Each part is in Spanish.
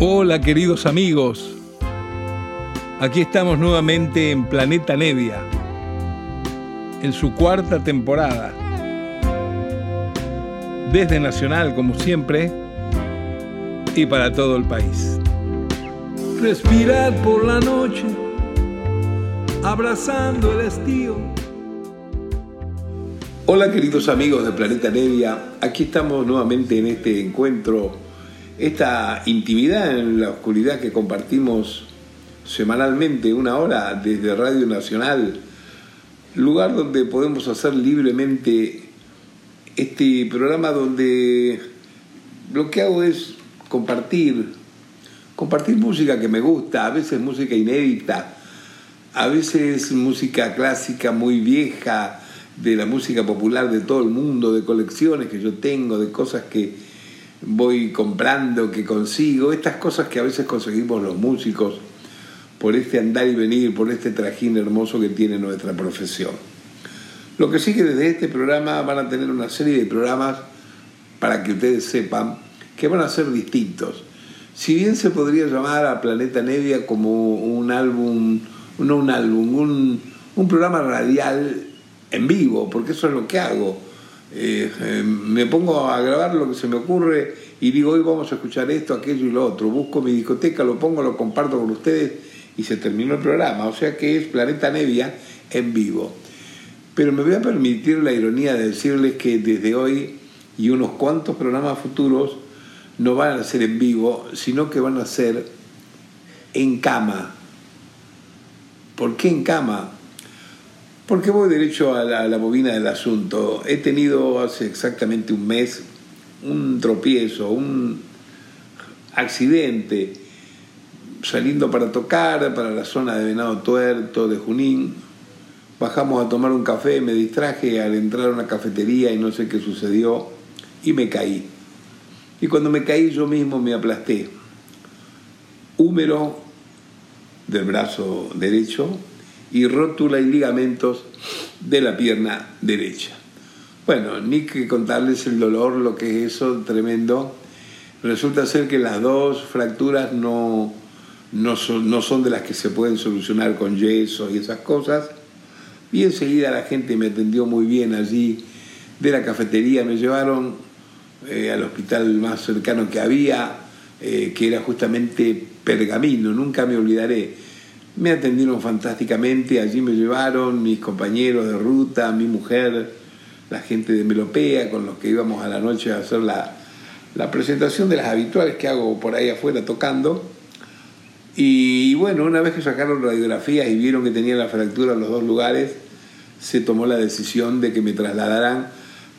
Hola queridos amigos, aquí estamos nuevamente en Planeta Nevia, en su cuarta temporada. Desde Nacional, como siempre, y para todo el país. Respirar por la noche, abrazando el estío. Hola queridos amigos de Planeta Nevia, aquí estamos nuevamente en este encuentro esta intimidad en la oscuridad que compartimos semanalmente, una hora desde Radio Nacional, lugar donde podemos hacer libremente este programa donde lo que hago es compartir, compartir música que me gusta, a veces música inédita, a veces música clásica muy vieja, de la música popular de todo el mundo, de colecciones que yo tengo, de cosas que voy comprando, que consigo, estas cosas que a veces conseguimos los músicos por este andar y venir, por este trajín hermoso que tiene nuestra profesión. Lo que sí que desde este programa van a tener una serie de programas para que ustedes sepan que van a ser distintos. Si bien se podría llamar a Planeta Nevia como un álbum, no un álbum, un, un programa radial en vivo, porque eso es lo que hago eh, eh, me pongo a grabar lo que se me ocurre y digo, hoy vamos a escuchar esto, aquello y lo otro. Busco mi discoteca, lo pongo, lo comparto con ustedes y se terminó el programa. O sea que es Planeta Nevia en vivo. Pero me voy a permitir la ironía de decirles que desde hoy y unos cuantos programas futuros no van a ser en vivo, sino que van a ser en cama. ¿Por qué en cama? Porque voy derecho a la, bobina del asunto. He tenido hace exactamente un mes un tropiezo, un accidente, saliendo para tocar para la zona de Venado Tuerto, de Junín. Bajamos a tomar un café, me distraje al entrar a una cafetería y no sé qué sucedió y me caí. Y cuando me caí yo mismo me aplasté. Húmero del brazo derecho, y rótula y ligamentos de la pierna derecha. Bueno, ni que contarles el dolor, lo que es eso, tremendo. Resulta ser que las dos fracturas no, no, son, no son de las que se pueden solucionar con yeso y esas cosas. Y enseguida la gente me atendió muy bien allí de la cafetería, me llevaron eh, al hospital más cercano que había, eh, que era justamente Pergamino, nunca me olvidaré me atendieron fantásticamente, allí me llevaron mis compañeros de ruta, mi mujer, la gente de Melopea, con los que íbamos a la noche a hacer la, presentación de las habituales que hago por ahí afuera tocando. Y bueno, una vez que sacaron radiografías y vieron que tenía la fractura en los dos lugares, se tomó la decisión de que me trasladaran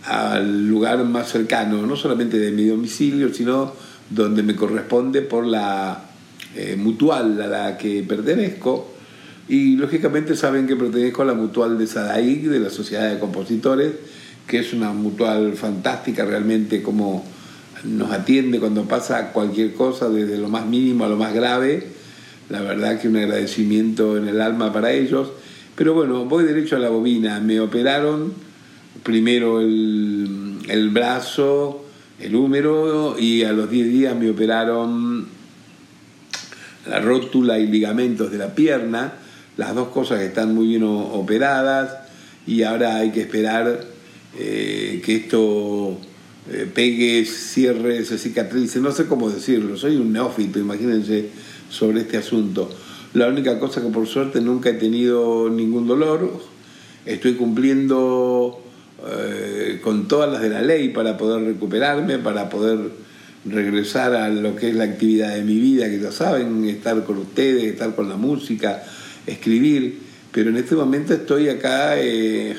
al lugar más cercano, no solamente de mi domicilio, sino donde me corresponde por la eh, mutual a la que pertenezco y lógicamente saben que pertenezco a la mutual de Sadaic, de la Sociedad de Compositores, que es una mutual fantástica realmente como nos atiende cuando pasa cualquier cosa, desde lo más mínimo a lo más grave. La verdad que un agradecimiento en el alma para ellos. Pero bueno, voy derecho a la bobina. Me operaron primero el, el brazo, el húmero y a los 10 días me operaron la rótula y ligamentos de la pierna, las dos cosas están muy bien operadas y ahora hay que esperar eh, que esto eh, pegue, cierre, se cicatrice, no sé cómo decirlo, soy un neófito, imagínense, sobre este asunto. La única cosa que por suerte nunca he tenido ningún dolor, estoy cumpliendo eh, con todas las de la ley para poder recuperarme, para poder regresar a lo que es la actividad de mi vida, que ya saben, estar con ustedes, estar con la música, escribir, pero en este momento estoy acá eh,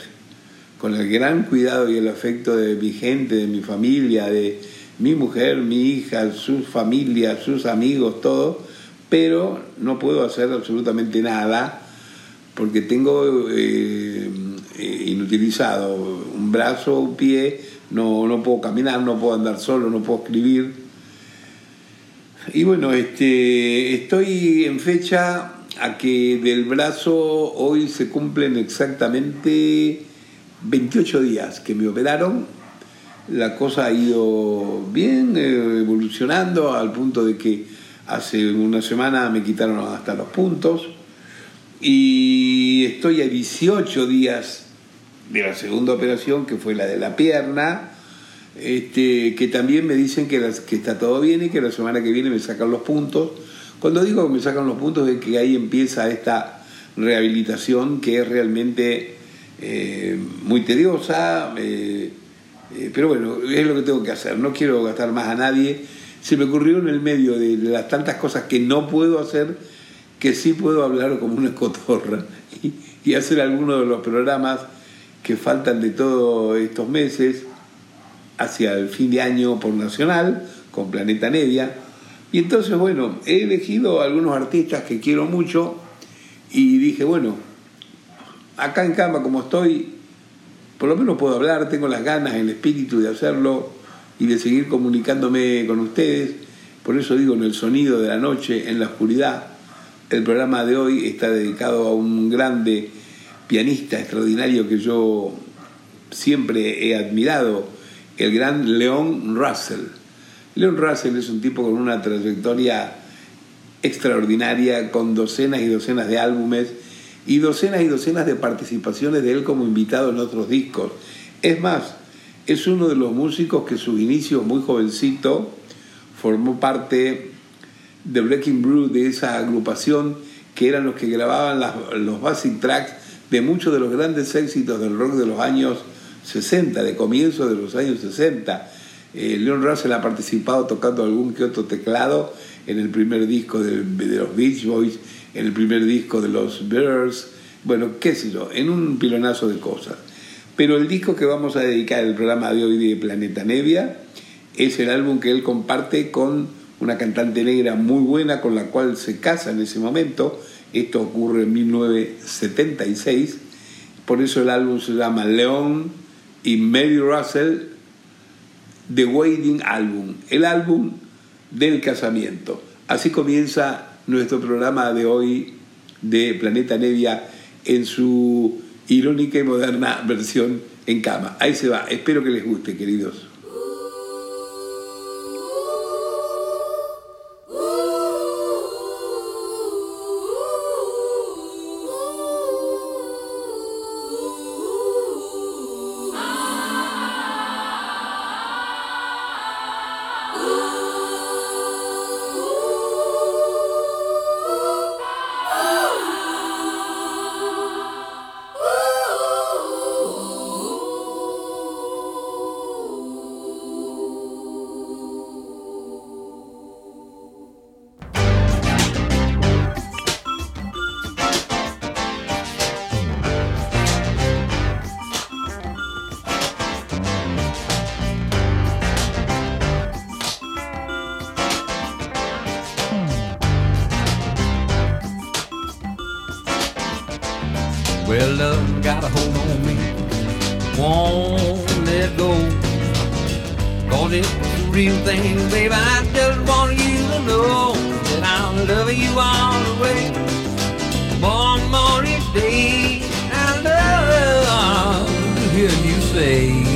con el gran cuidado y el afecto de mi gente, de mi familia, de mi mujer, mi hija, sus familias, sus amigos, todo, pero no puedo hacer absolutamente nada porque tengo eh, eh, inutilizado un brazo, un pie, no, no puedo caminar, no puedo andar solo, no puedo escribir. Y bueno, este, estoy en fecha a que del brazo hoy se cumplen exactamente 28 días que me operaron. La cosa ha ido bien, eh, evolucionando al punto de que Hace una semana me quitaron hasta los puntos y estoy a 18 días de la segunda operación, que fue la de la pierna, este, que también me dicen que, que está todo bien y que la semana que viene me sacan los puntos. Cuando digo que me sacan los puntos es que ahí empieza esta rehabilitación que es realmente eh, muy tediosa, eh, eh, pero bueno, es lo que tengo que hacer, no quiero gastar más a nadie. Se me ocurrió en el medio de las tantas cosas que no puedo hacer, que sí puedo hablar como una cotorra y, y hacer algunos de los programas que faltan de todos estos meses hacia el fin de año por Nacional, con Planeta Nevia. Y entonces, bueno, he elegido algunos artistas que quiero mucho y dije, bueno, acá en cama como estoy, por lo menos puedo hablar, tengo las ganas, el espíritu de hacerlo y de seguir comunicándome con ustedes. Por eso digo, en el sonido de la noche, en la oscuridad, el programa de hoy está dedicado a un grande pianista extraordinario que yo siempre he admirado, el gran Leon Russell. Leon Russell es un tipo con una trayectoria extraordinaria, con docenas y docenas de álbumes y docenas y docenas de participaciones de él como invitado en otros discos. Es más, es uno de los músicos que sus inicios muy jovencito formó parte de Breaking Brew, de esa agrupación que eran los que grababan los basic tracks de muchos de los grandes éxitos del rock de los años 60, de comienzo de los años 60. Eh, Leon Russell ha participado tocando algún que otro teclado en el primer disco de, los Beach Boys, en el primer disco de los Bears, bueno, qué sé yo, en un pilonazo de cosas. Pero el disco que vamos a dedicar el programa de hoy de Planeta Nevia es el álbum que él comparte con una cantante negra muy buena con la cual se casa en ese momento. Esto ocurre en 1976. Por eso el álbum se llama León y Mary Russell The Wedding Album, el álbum del casamiento. Así comienza nuestro programa de hoy de Planeta Nevia en su irónica y moderna versión en cama. Ahí se va. Espero que les guste, queridos. won't let go. Cause it's the real thing, baby. I just want you to know that I'm loving you all the way. One more each day, I love hearing you say.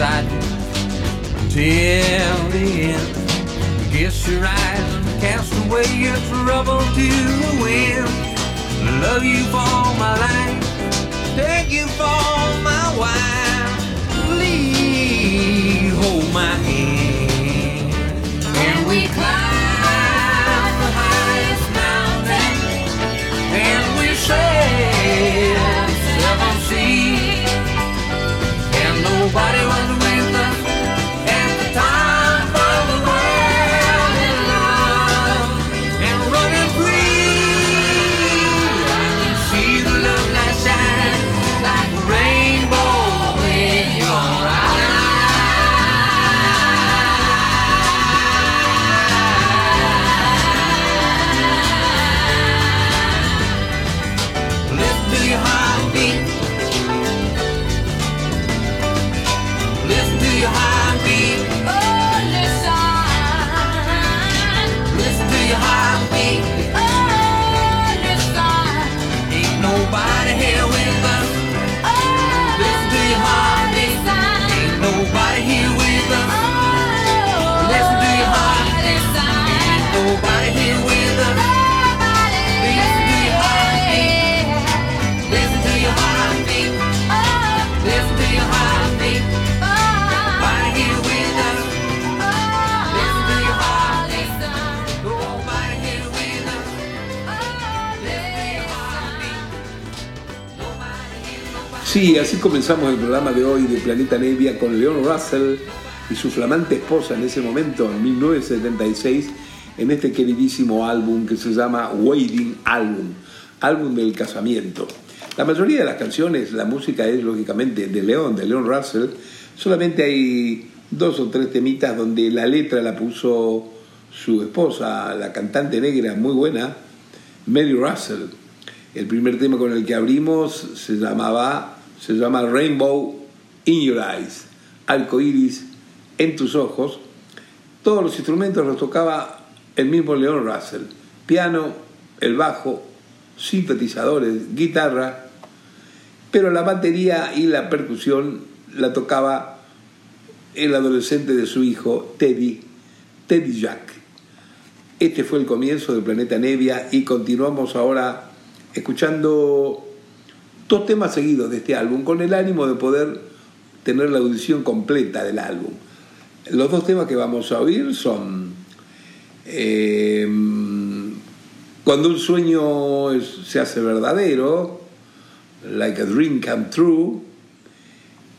excited till the end. Guess your eyes and cast away your trouble to the wind. Love you for my life, Thank you for my wife. Sí, así comenzamos el programa de hoy de Planeta Nevia con Leon Russell y su flamante esposa en ese momento, en 1976, en este queridísimo álbum que se llama Waiting Album, álbum del casamiento. La mayoría de las canciones, la música es lógicamente de Leon, de Leon Russell, solamente hay dos o tres temitas donde la letra la puso su esposa, la cantante negra muy buena, Mary Russell. El primer tema con el que abrimos se llamaba, se llama Rainbow in Your Eyes, arco iris en tus ojos. Todos los instrumentos los tocaba el mismo Leon Russell: piano, el bajo, sintetizadores, guitarra, pero la batería y la percusión la tocaba el adolescente de su hijo, Teddy, Teddy Jack. Este fue el comienzo de Planeta Nevia y continuamos ahora escuchando dos temas seguidos de este álbum con el ánimo de poder tener la audición completa del álbum. Los dos temas que vamos a oír son eh, Cuando un sueño se hace verdadero, Like a Dream Come True,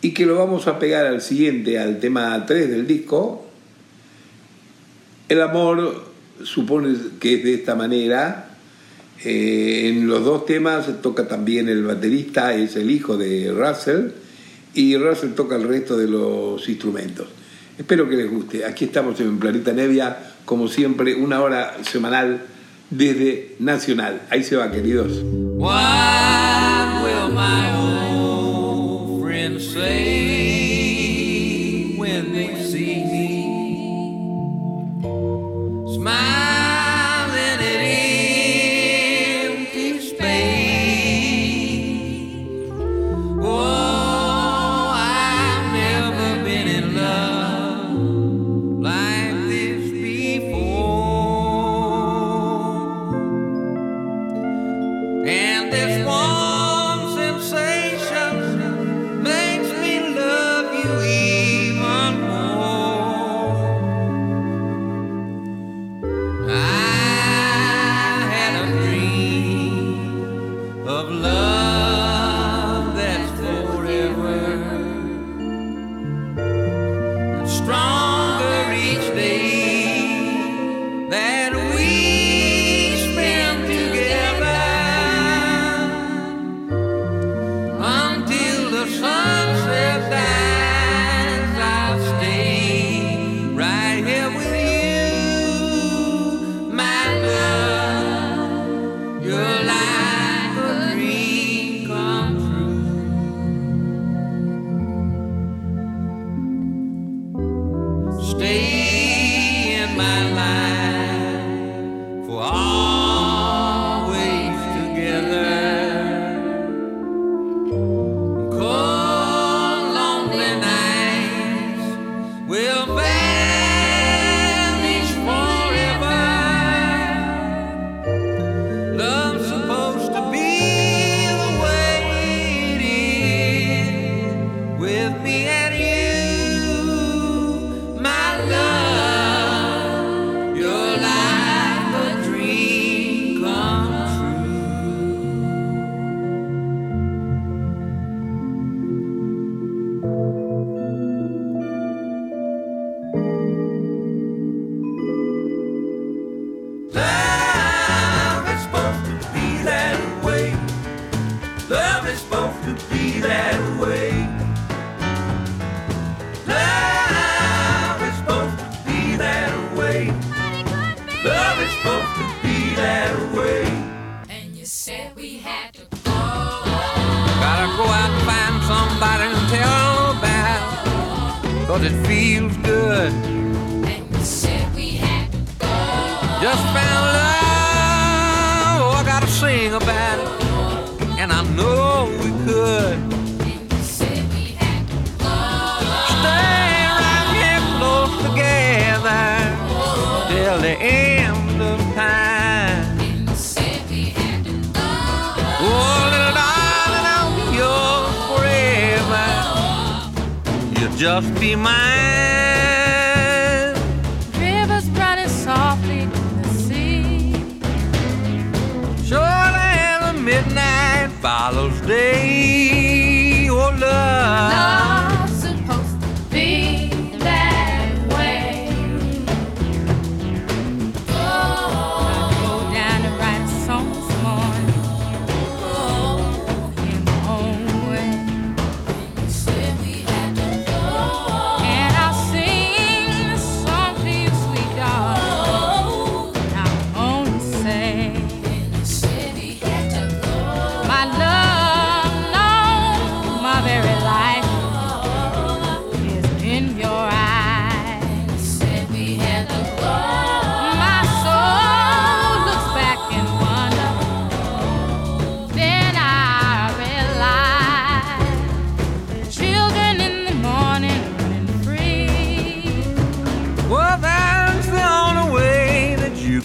y que lo vamos a pegar al siguiente, al tema 3 del disco. El amor supone que es de esta manera. Eh, en los dos temas toca también el baterista, es el hijo de Russell, y Russell toca el resto de los instrumentos. Espero que les guste. Aquí estamos en Planeta Nevia, como siempre, una hora semanal desde Nacional. Ahí se va, queridos. Cause it feels good. Just be mine.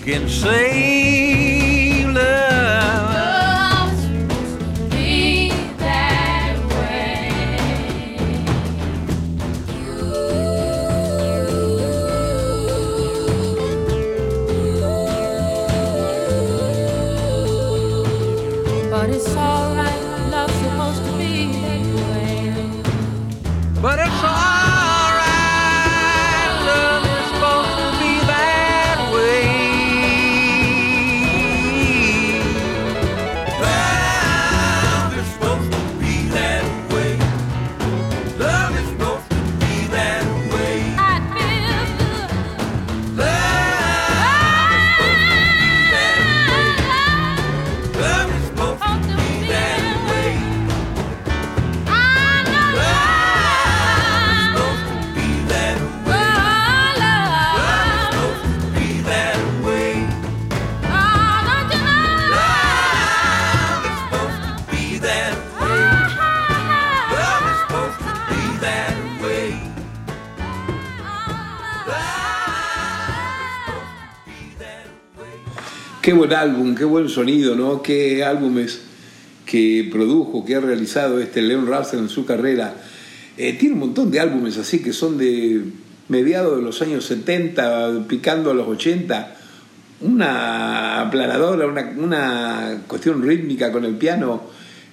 can say. Buen álbum, qué buen sonido, ¿no? Qué álbumes que produjo, que ha realizado este Leon Russell en su carrera. Eh, tiene un montón de álbumes así que son de mediados de los años 70, picando a los 80. Una aplanadora, una, una cuestión rítmica con el piano.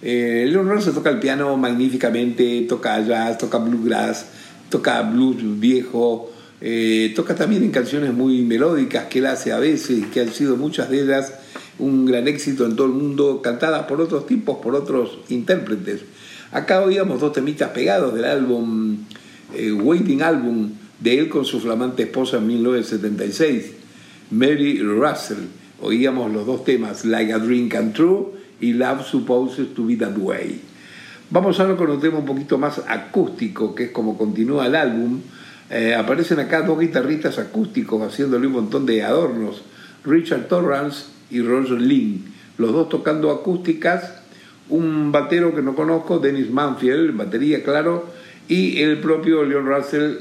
Eh, Leon Russell toca el piano magníficamente, toca jazz, toca bluegrass, toca blues viejo, eh, toca también en canciones muy melódicas que él hace a veces, que han sido muchas de ellas un gran éxito en todo el mundo, cantadas por otros tipos, por otros intérpretes. Acá oíamos dos temitas pegados del álbum eh, Waiting Album de él con su flamante esposa en 1976, Mary Russell. Oíamos los dos temas, Like a Dream Come True y Love Supposes to Be That Way. Vamos ahora con un tema un poquito más acústico, que es como continúa el álbum. Eh, aparecen acá dos guitarristas acústicos haciéndole un montón de adornos, Richard Torrance y Roger Lynn, los dos tocando acústicas, un batero que no conozco, Dennis Manfield, batería claro, y el propio Leon Russell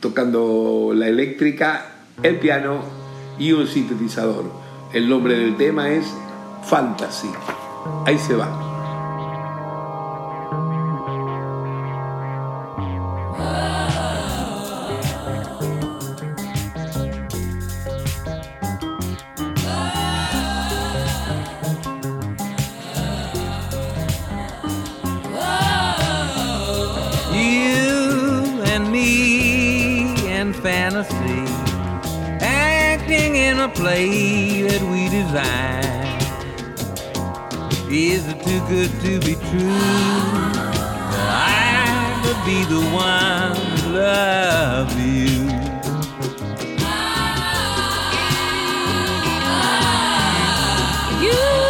tocando la eléctrica, el piano y un sintetizador. El nombre del tema es Fantasy. Ahí se va. Good to be true? I could be the one to love you. You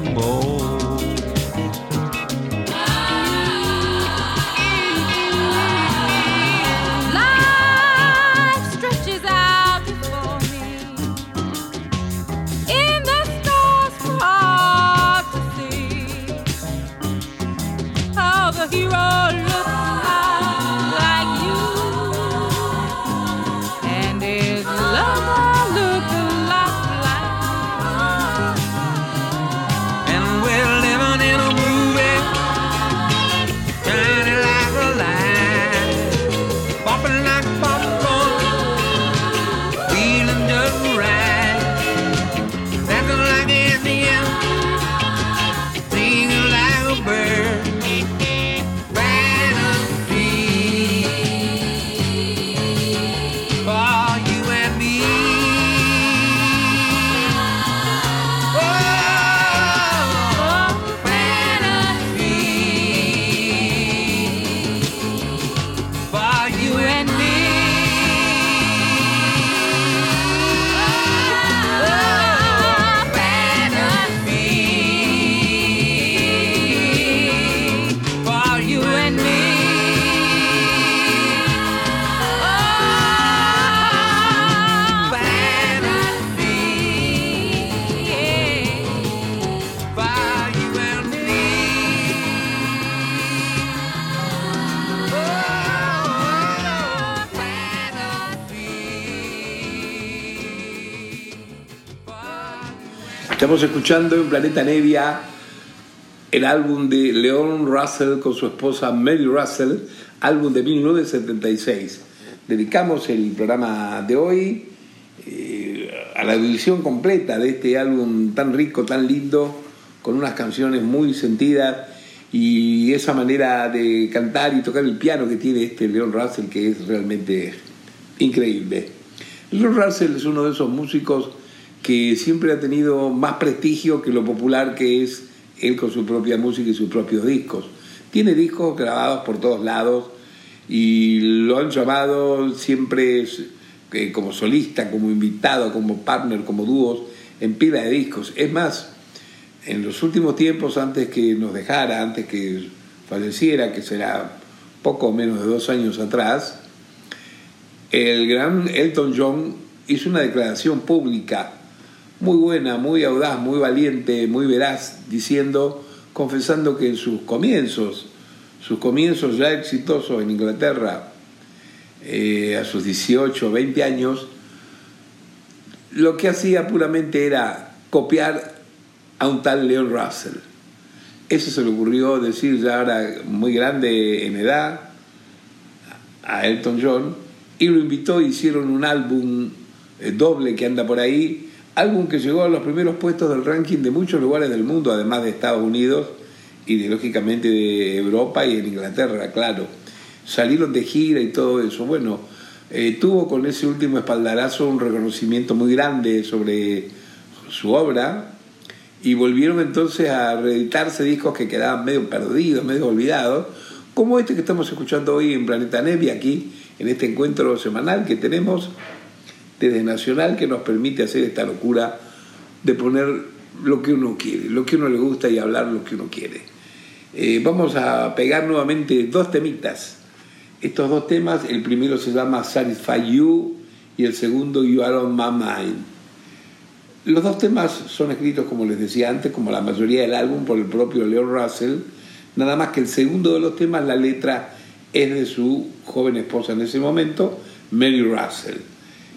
more. Escuchando en Planeta Nevia el álbum de Leon Russell con su esposa Mary Russell, álbum de 1976. Dedicamos el programa de hoy eh, a la edición completa de este álbum tan rico, tan lindo, con unas canciones muy sentidas y esa manera de cantar y tocar el piano que tiene este Leon Russell que es realmente increíble. Leon Russell es uno de esos músicos que siempre ha tenido más prestigio que lo popular que es él con su propia música y sus propios discos. Tiene discos grabados por todos lados y lo han llamado siempre eh, como solista, como invitado, como partner, como dúos en pila de discos. Es más, en los últimos tiempos, antes que nos dejara, antes que falleciera, que será poco menos de dos años atrás, el gran Elton John hizo una declaración pública muy buena, muy audaz, muy valiente, muy veraz, diciendo, confesando que en sus comienzos, sus comienzos ya exitosos en Inglaterra, eh, a sus 18 o 20 años, lo que hacía puramente era copiar a un tal Leon Russell. Eso se le ocurrió decir ya ahora muy grande en edad a Elton John y lo invitó, hicieron un álbum eh, doble que anda por ahí, álbum que llegó a los primeros puestos del ranking de muchos lugares del mundo, además de Estados Unidos y de, lógicamente de Europa y en Inglaterra, claro. Salieron de gira y todo eso. Bueno, eh, tuvo con ese último espaldarazo un reconocimiento muy grande sobre su obra y volvieron entonces a reeditarse discos que quedaban medio perdidos, medio olvidados, como este que estamos escuchando hoy en Planeta Nevia, aquí en este encuentro semanal que tenemos desde Nacional que nos permite hacer esta locura de poner lo que uno quiere, lo que uno le gusta y hablar lo que uno quiere. Eh, vamos a pegar nuevamente dos temitas. Estos dos temas, el primero se llama Satisfy You y el segundo You Are On My Mind. Los dos temas son escritos, como les decía antes, como la mayoría del álbum, por el propio Leon Russell, nada más que el segundo de los temas, la letra es de su joven esposa en ese momento, Mary Russell.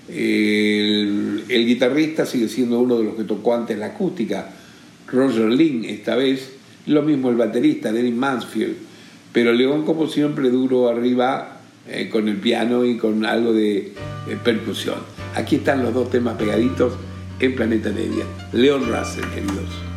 El, guitarrista sigue siendo uno de los que tocó antes la acústica, Roger Lynn esta vez, lo mismo el baterista, Dennis Mansfield, pero León como siempre duro arriba eh, con el piano y con algo de, percusión. Aquí están los dos temas pegaditos en Planeta Media. Leon Russell, queridos.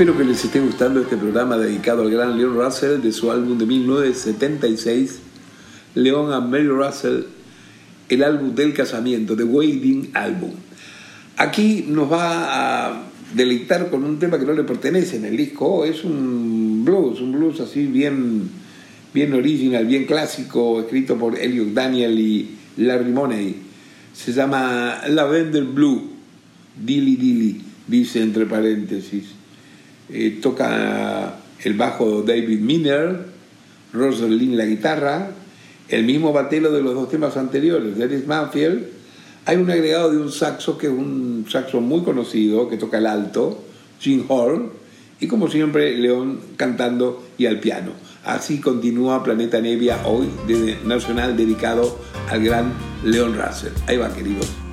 Espero que les esté gustando este programa dedicado al gran Leon Russell de su álbum de 1976, Leon and Mary Russell, el álbum del casamiento, The Wedding Album. Aquí nos va a deleitar con un tema que no le pertenece en el disco, es un blues, un blues así bien, bien original, bien clásico, escrito por Elliot Daniel y Larry Money. Se llama Lavender Blue, Dilly Dilly, dice entre paréntesis. Eh, toca el bajo David Miner, Rosalind la guitarra, el mismo batelo de los dos temas anteriores, Dennis Manfield. Hay un agregado de un saxo que es un saxo muy conocido, que toca el alto, Jim Horn, y como siempre, León cantando y al piano. Así continúa Planeta Nevia hoy, desde Nacional, dedicado al gran León Russell. Ahí va, queridos.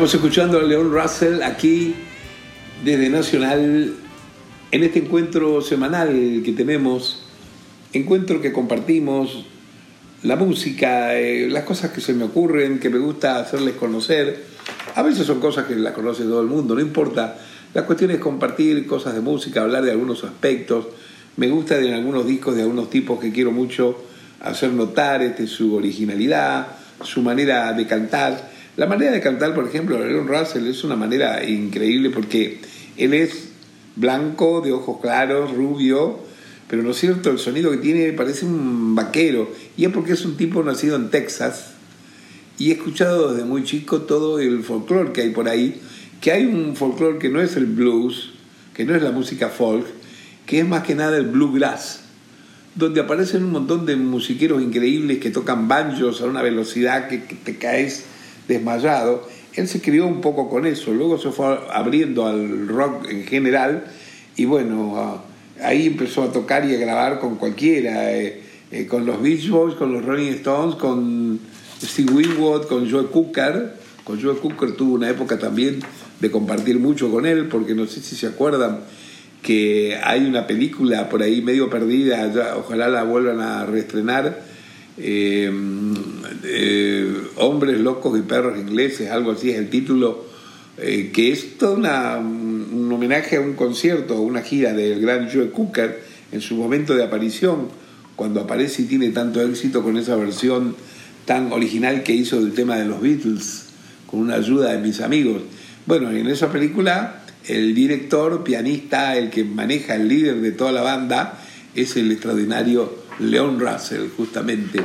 Estamos escuchando a León Russell aquí desde Nacional en este encuentro semanal que tenemos, encuentro que compartimos, la música, eh, las cosas que se me ocurren, que me gusta hacerles conocer. A veces son cosas que las conoce todo el mundo, no importa. La cuestión es compartir cosas de música, hablar de algunos aspectos. Me gusta de algunos discos de algunos tipos que quiero mucho hacer notar este, su originalidad, su manera de cantar. La manera de cantar, por ejemplo, de Leon Russell es una manera increíble porque él es blanco, de ojos claros, rubio, pero no es cierto, el sonido que tiene parece un vaquero. Y es porque es un tipo nacido en Texas y he escuchado desde muy chico todo el folclore que hay por ahí, que hay un folclore que no es el blues, que no es la música folk, que es más que nada el bluegrass, donde aparecen un montón de musiqueros increíbles que tocan banjos a una velocidad que, que te caes desmayado. Él se crió un poco con eso, luego se fue abriendo al rock en general y bueno, ah, ahí empezó a tocar y a grabar con cualquiera, eh, eh, con los Beach Boys, con los Rolling Stones, con Steve Winwood, con Joe Cooker. Con Joe Cooker tuvo una época también de compartir mucho con él, porque no sé si se acuerdan que hay una película por ahí medio perdida, ya, ojalá la vuelvan a reestrenar, eh, Hombres locos y perros ingleses, algo así es el título, eh, que es todo un homenaje a un concierto, a una gira del gran Joe Cooker en su momento de aparición, cuando aparece y tiene tanto éxito con esa versión tan original que hizo del tema de los Beatles, con una ayuda de mis amigos. Bueno, en esa película el director, pianista, el que maneja, el líder de toda la banda, es el extraordinario Leon Russell, justamente.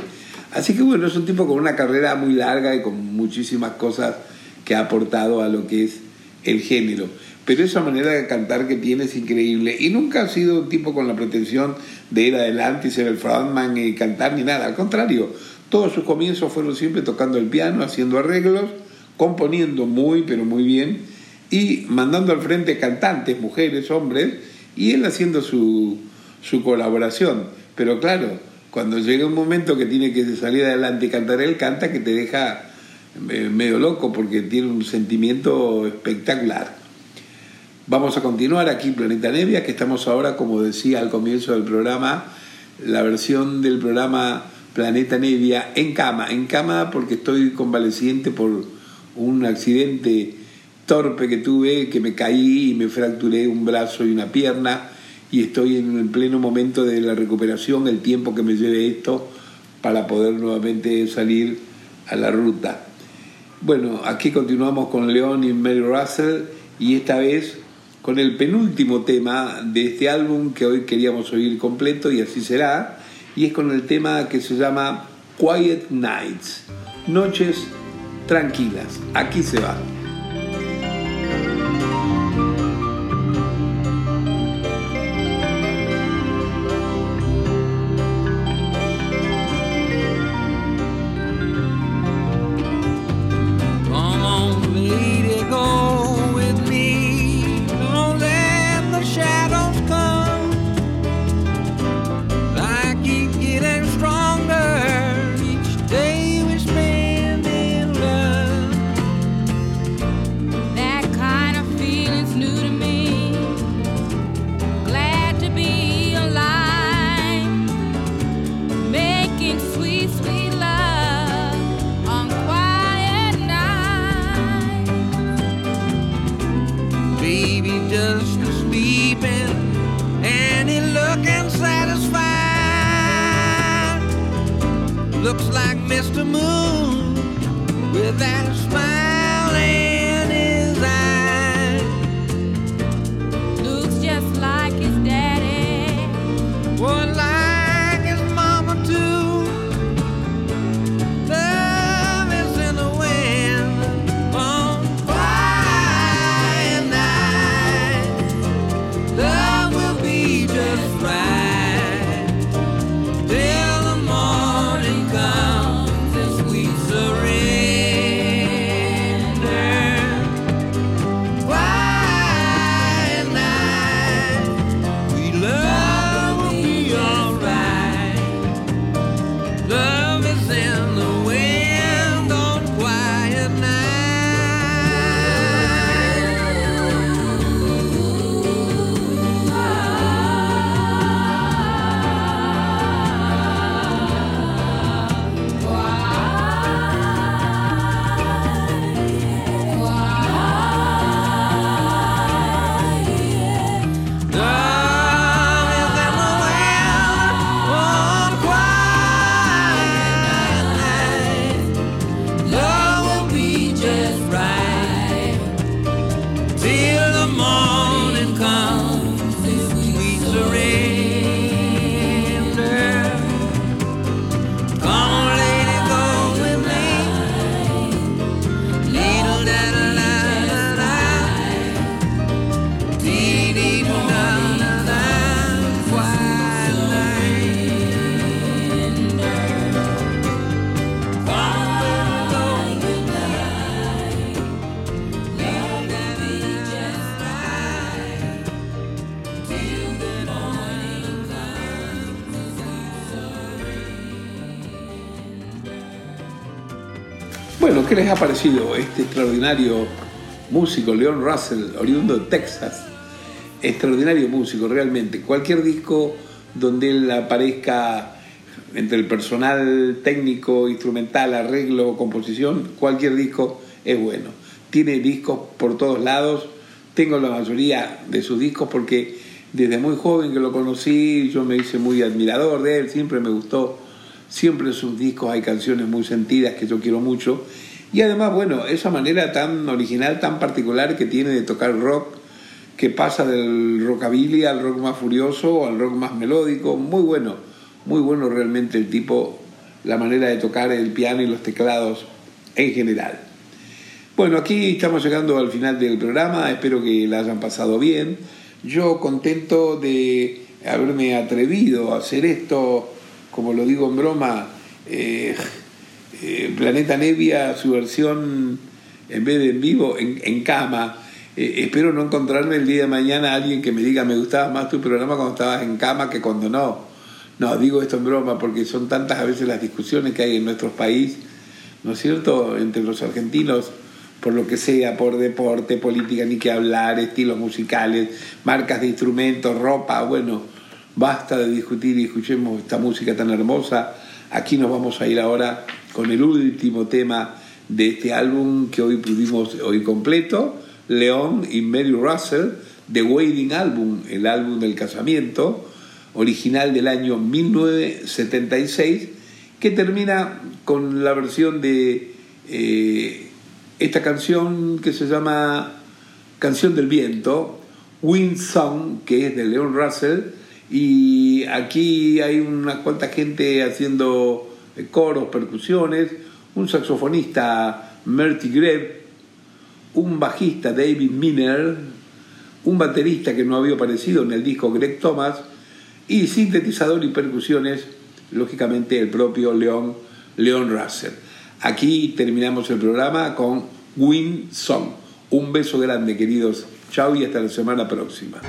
Así que bueno, es un tipo con una carrera muy larga y con muchísimas cosas que ha aportado a lo que es el género. Pero esa manera de cantar que tiene es increíble y nunca ha sido un tipo con la pretensión de ir adelante y ser el frontman y cantar ni nada. Al contrario, todos sus comienzos fueron siempre tocando el piano, haciendo arreglos, componiendo muy, pero muy bien y mandando al frente cantantes, mujeres, hombres, y él haciendo su, su colaboración. Pero claro, cuando llega un momento que tiene que salir adelante y cantar, él canta que te deja eh, medio loco porque tiene un sentimiento espectacular. Vamos a continuar aquí Planeta Nevia, que estamos ahora, como decía al comienzo del programa, la versión del programa Planeta Nevia en cama. En cama porque estoy convaleciente por un accidente torpe que tuve, que me caí y me fracturé un brazo y una pierna y estoy en el pleno momento de la recuperación, el tiempo que me lleve esto para poder nuevamente salir a la ruta. Bueno, aquí continuamos con León y Mary Russell y esta vez con el penúltimo tema de este álbum que hoy queríamos oír completo y así será, y es con el tema que se llama Quiet Nights, noches tranquilas. Aquí se va. Looks like Mr. Moon with that smile ¿qué les ha parecido este extraordinario músico, Leon Russell, oriundo de Texas? Extraordinario músico, realmente. Cualquier disco donde él aparezca entre el personal técnico, instrumental, arreglo, composición, cualquier disco es bueno. Tiene discos por todos lados. Tengo la mayoría de sus discos porque desde muy joven que lo conocí, yo me hice muy admirador de él, siempre me gustó. Siempre en sus discos hay canciones muy sentidas que yo quiero mucho. Y además, bueno, esa manera tan original, tan particular que tiene de tocar rock, que pasa del rockabilly al rock más furioso, al rock más melódico, muy bueno, muy bueno realmente el tipo, la manera de tocar el piano y los teclados en general. Bueno, aquí estamos llegando al final del programa, espero que la hayan pasado bien. Yo contento de haberme atrevido a hacer esto, como lo digo en broma, eh, eh, Planeta Nevia, su versión en vez de en vivo, en, en cama. Eh, espero no encontrarme el día de mañana alguien que me diga me gustaba más tu programa cuando estabas en cama que cuando no. No, digo esto en broma porque son tantas a veces las discusiones que hay en nuestro país, ¿no es cierto?, entre los argentinos, por lo que sea, por deporte, política, ni que hablar, estilos musicales, marcas de instrumentos, ropa, bueno, basta de discutir y escuchemos esta música tan hermosa. Aquí nos vamos a ir ahora con el último tema de este álbum que hoy pudimos oír completo, León y Mary Russell, The Wedding Album, el álbum del casamiento, original del año 1976, que termina con la versión de eh, esta canción que se llama Canción del Viento, Wind Song, que es de Leon Russell, y aquí hay una cuanta gente haciendo coros, percusiones, un saxofonista, Merty Greb, un bajista, David Miner, un baterista que no había aparecido en el disco, Greg Thomas, y sintetizador y percusiones, lógicamente el propio Leon, Leon Russell. Aquí terminamos el programa con Win Song. Un beso grande, queridos. Chao y hasta la semana próxima.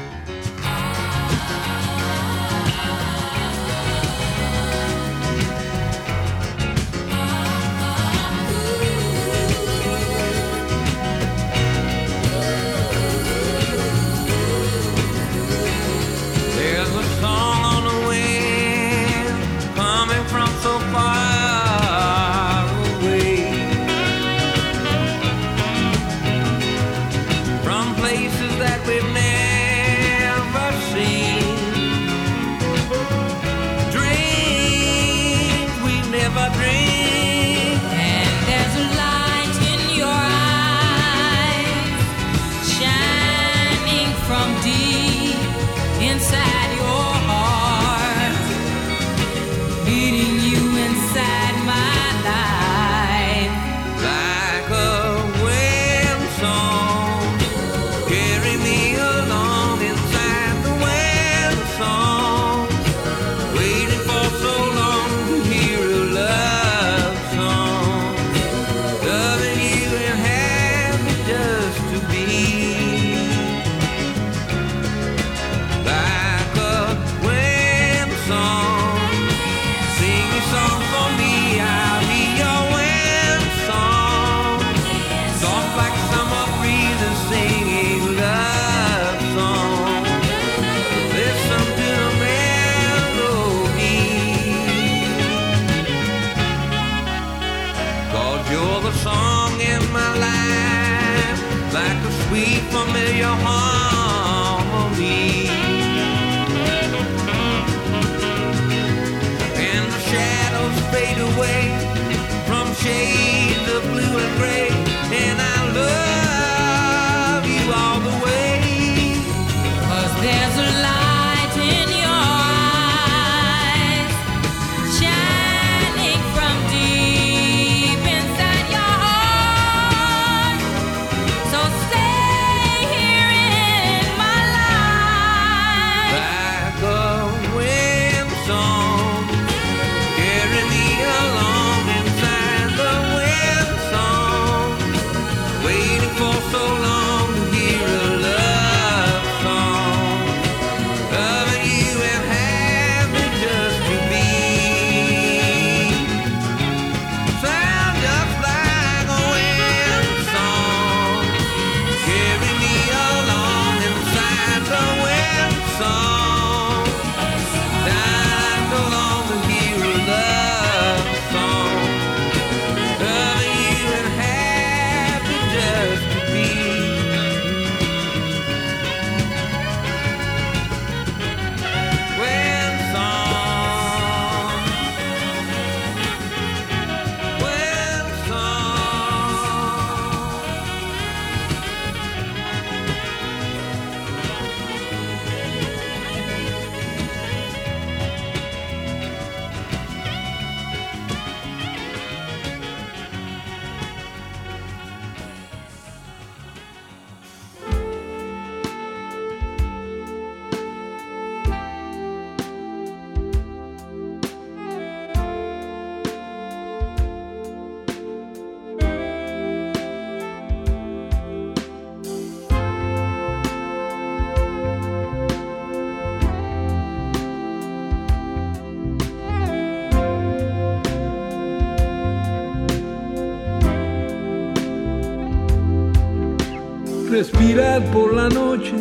Por la noche,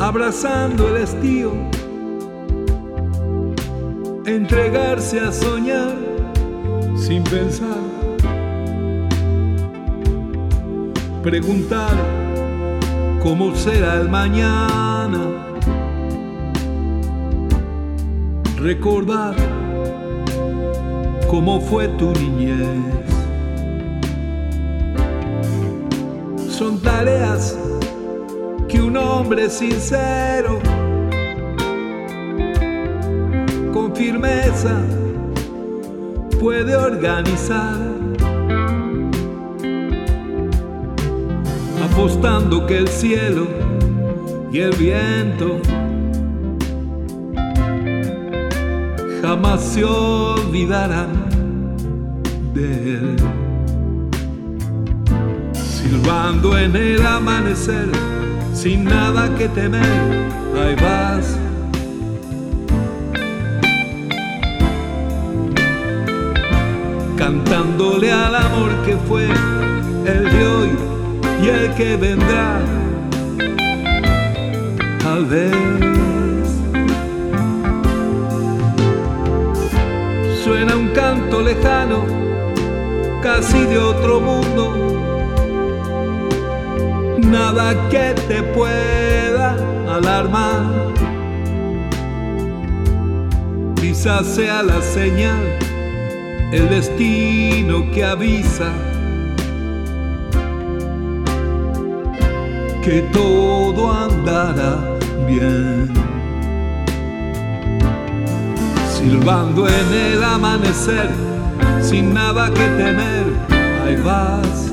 abrazando el estío, entregarse a soñar sin pensar, preguntar cómo será el mañana, recordar cómo fue tu niñez. Son tareas que un hombre sincero, con firmeza, puede organizar. Apostando que el cielo y el viento jamás se olvidarán de él. Silbando en el amanecer, sin nada que temer, ahí vas. Cantándole al amor que fue el de hoy y el que vendrá. Tal vez suena un canto lejano, casi de otro mundo. Nada que te pueda alarmar. Quizás sea la señal, el destino que avisa que todo andará bien. silbando en el amanecer, sin nada que temer, ahí vas.